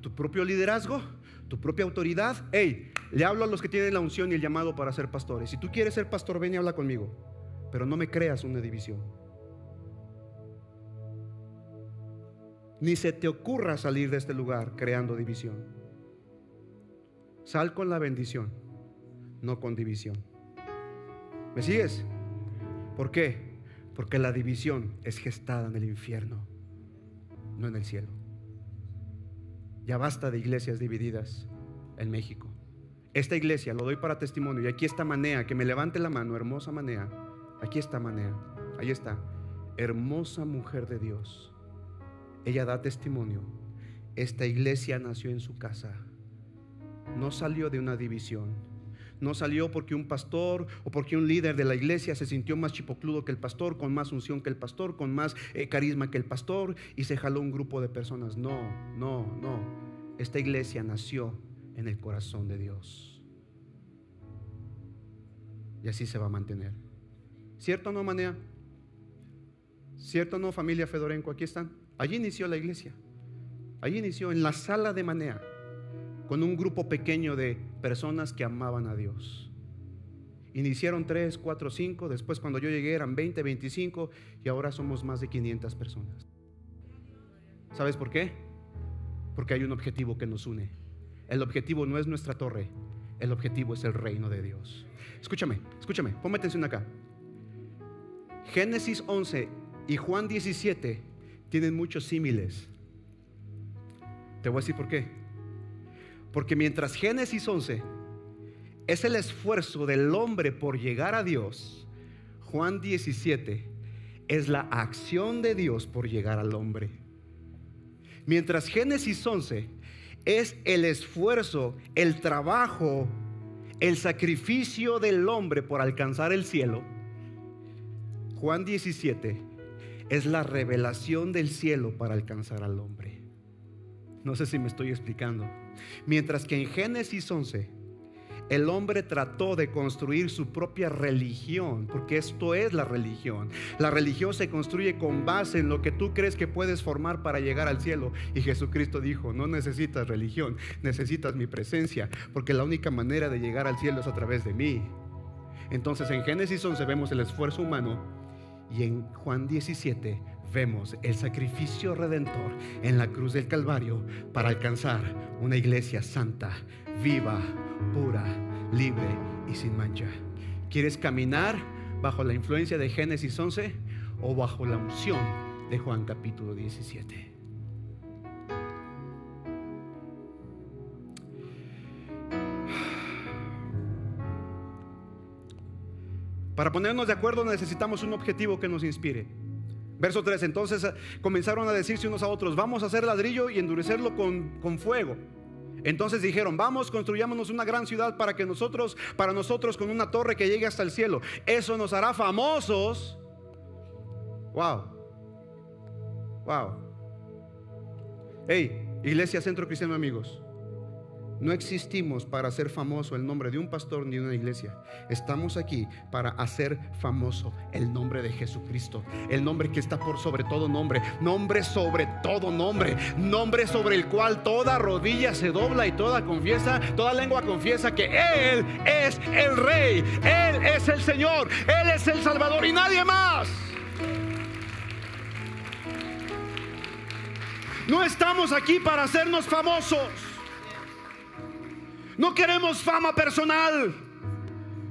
Speaker 2: tu propio liderazgo, tu propia autoridad. Hey, Le hablo a los que tienen la unción y el llamado para ser pastores. Si tú quieres ser pastor, ven y habla conmigo. Pero no me creas una división. Ni se te ocurra salir de este lugar creando división. Sal con la bendición, no con división. ¿Me sigues? ¿Por qué? Porque la división es gestada en el infierno, no en el cielo. Ya basta de iglesias divididas en México. Esta iglesia, lo doy para testimonio, y aquí está Manea, que me levante la mano, hermosa Manea. Aquí está Manea, ahí está, hermosa mujer de Dios. Ella da testimonio. Esta iglesia nació en su casa. No salió de una división. No salió porque un pastor o porque un líder de la iglesia se sintió más chipocludo que el pastor, con más unción que el pastor, con más eh, carisma que el pastor y se jaló un grupo de personas. No, no, no. Esta iglesia nació en el corazón de Dios. Y así se va a mantener. ¿Cierto o no, Manea? ¿Cierto o no, familia Fedorenco? Aquí están. Allí inició la iglesia. Allí inició en la sala de Manea con un grupo pequeño de personas que amaban a Dios. Iniciaron 3, 4, 5, después cuando yo llegué eran 20, 25 y ahora somos más de 500 personas. ¿Sabes por qué? Porque hay un objetivo que nos une. El objetivo no es nuestra torre, el objetivo es el reino de Dios. Escúchame, escúchame, ponme atención acá. Génesis 11 y Juan 17 tienen muchos símiles. Te voy a decir por qué. Porque mientras Génesis 11 es el esfuerzo del hombre por llegar a Dios, Juan 17 es la acción de Dios por llegar al hombre. Mientras Génesis 11 es el esfuerzo, el trabajo, el sacrificio del hombre por alcanzar el cielo, Juan 17 es la revelación del cielo para alcanzar al hombre. No sé si me estoy explicando. Mientras que en Génesis 11 el hombre trató de construir su propia religión, porque esto es la religión. La religión se construye con base en lo que tú crees que puedes formar para llegar al cielo. Y Jesucristo dijo, no necesitas religión, necesitas mi presencia, porque la única manera de llegar al cielo es a través de mí. Entonces en Génesis 11 vemos el esfuerzo humano y en Juan 17 vemos el sacrificio redentor en la cruz del Calvario para alcanzar una iglesia santa, viva, pura, libre y sin mancha. ¿Quieres caminar bajo la influencia de Génesis 11 o bajo la unción de Juan capítulo 17? Para ponernos de acuerdo necesitamos un objetivo que nos inspire. Verso 3, entonces eh, comenzaron a decirse unos a otros, vamos a hacer ladrillo y endurecerlo con, con fuego. Entonces dijeron, vamos, construyámonos una gran ciudad para que nosotros, para nosotros con una torre que llegue hasta el cielo. Eso nos hará famosos. Wow. Wow. Hey, Iglesia Centro Cristiano Amigos. No existimos para hacer famoso el nombre de un pastor ni de una iglesia. Estamos aquí para hacer famoso el nombre de Jesucristo. El nombre que está por sobre todo nombre. Nombre sobre todo nombre. Nombre sobre el cual toda rodilla se dobla y toda confiesa, toda lengua confiesa que Él es el Rey. Él es el Señor. Él es el Salvador y nadie más. No estamos aquí para hacernos famosos. No queremos fama personal.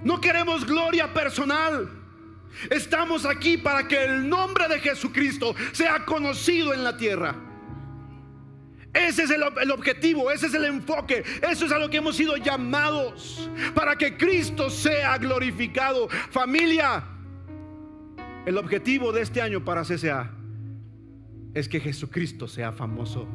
Speaker 2: No queremos gloria personal. Estamos aquí para que el nombre de Jesucristo sea conocido en la tierra. Ese es el, objetivo, ese es el enfoque, eso es a lo que hemos sido llamados, para que Cristo sea glorificado. Familia, el objetivo de este año para CCA es que Jesucristo sea famoso,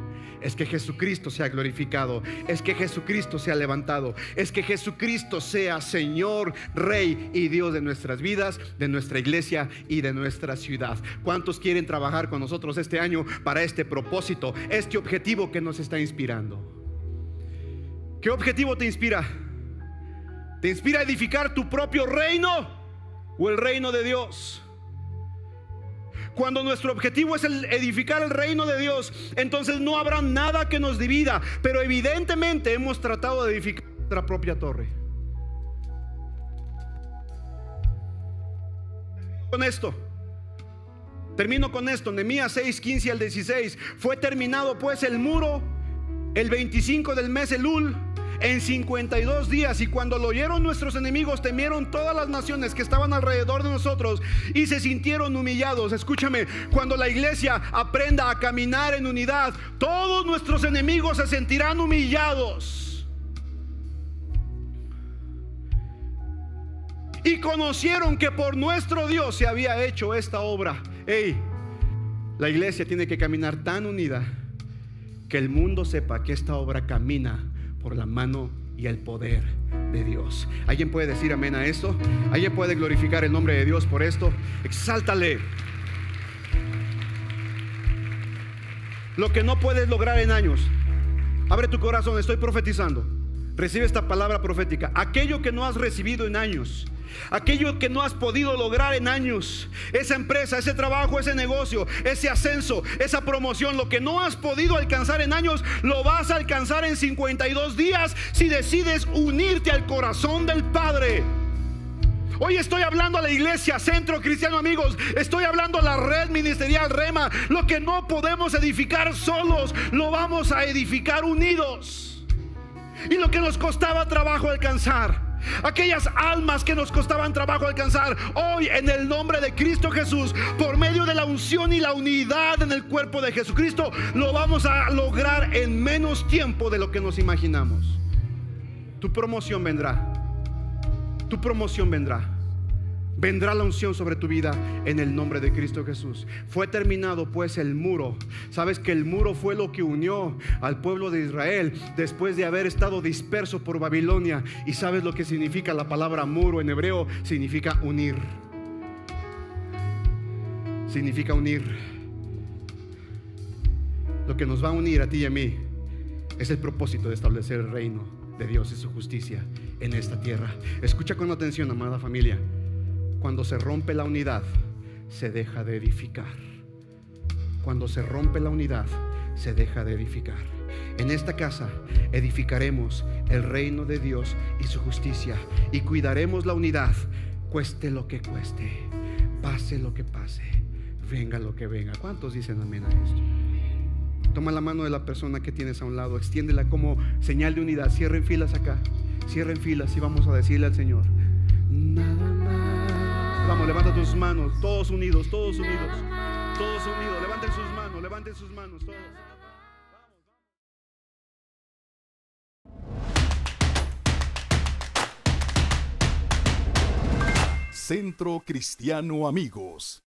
Speaker 2: es que Jesucristo sea glorificado, es que Jesucristo sea levantado, es que Jesucristo sea Señor, Rey y Dios de nuestras vidas, de nuestra iglesia y de nuestra ciudad. ¿Cuántos quieren trabajar con nosotros este año para este propósito, este objetivo que nos está inspirando? ¿Qué objetivo te inspira? ¿Te inspira a edificar tu propio reino o el reino de Dios? Cuando nuestro objetivo es el edificar el reino de Dios, entonces no habrá nada que nos divida. Pero evidentemente hemos tratado de edificar nuestra propia torre. Con esto. Termino con esto, Nehemías 6, 15 al 16. Fue terminado pues el muro el 25 del mes Elul en 52 días y cuando lo oyeron nuestros enemigos temieron todas las naciones que estaban alrededor de nosotros y se sintieron humillados. Escúchame, cuando la iglesia aprenda a caminar en unidad, todos nuestros enemigos se sentirán humillados. Y conocieron que por nuestro Dios se había hecho esta obra. Hey, la iglesia tiene que caminar tan unida que el mundo sepa que esta obra camina por la mano y el poder de Dios. ¿Alguien puede decir amén a esto? ¿Alguien puede glorificar el nombre de Dios por esto? Exáltale. Lo que no puedes lograr en años. Abre tu corazón, estoy profetizando. Recibe esta palabra profética. Aquello que no has recibido en años aquello que no has podido lograr en años, esa empresa, ese trabajo, ese negocio, ese ascenso, esa promoción, lo que no has podido alcanzar en años, lo vas a alcanzar en 52 días si decides unirte al corazón del Padre. Hoy estoy hablando a la iglesia, centro cristiano amigos, estoy hablando a la red ministerial Rema. Lo que no podemos edificar solos, lo vamos a edificar unidos. Y lo que nos costaba trabajo alcanzar Aquellas almas que nos costaban trabajo alcanzar, hoy en el nombre de Cristo Jesús, por medio de la unción y la unidad en el cuerpo de Jesucristo, lo vamos a lograr en menos tiempo de lo que nos imaginamos. Tu promoción vendrá. Tu promoción vendrá vendrá la unción sobre tu vida en el nombre de Cristo Jesús. Fue terminado pues el muro. Sabes que el muro fue lo que unió al pueblo de Israel después de haber estado disperso por Babilonia. Y sabes lo que significa la palabra muro en hebreo, significa unir. Significa unir. Lo que nos va a unir a ti y a mí es el propósito de establecer el reino de Dios y su justicia en esta tierra. Escucha con atención, amada familia. Cuando se rompe la unidad, se deja de edificar. Cuando se rompe la unidad, se deja de edificar. En esta casa edificaremos el reino de Dios y su justicia y cuidaremos la unidad, cueste lo que cueste, pase lo que pase, venga lo que venga. ¿Cuántos dicen amén a esto? Toma la mano de la persona que tienes a un lado, extiéndela como señal de unidad. Cierren filas acá, cierren filas y vamos a decirle al Señor, nada Vamos, levanta tus manos, todos unidos, todos unidos, todos unidos. Levanten sus manos, levanten sus manos, todos.
Speaker 1: Centro Cristiano Amigos.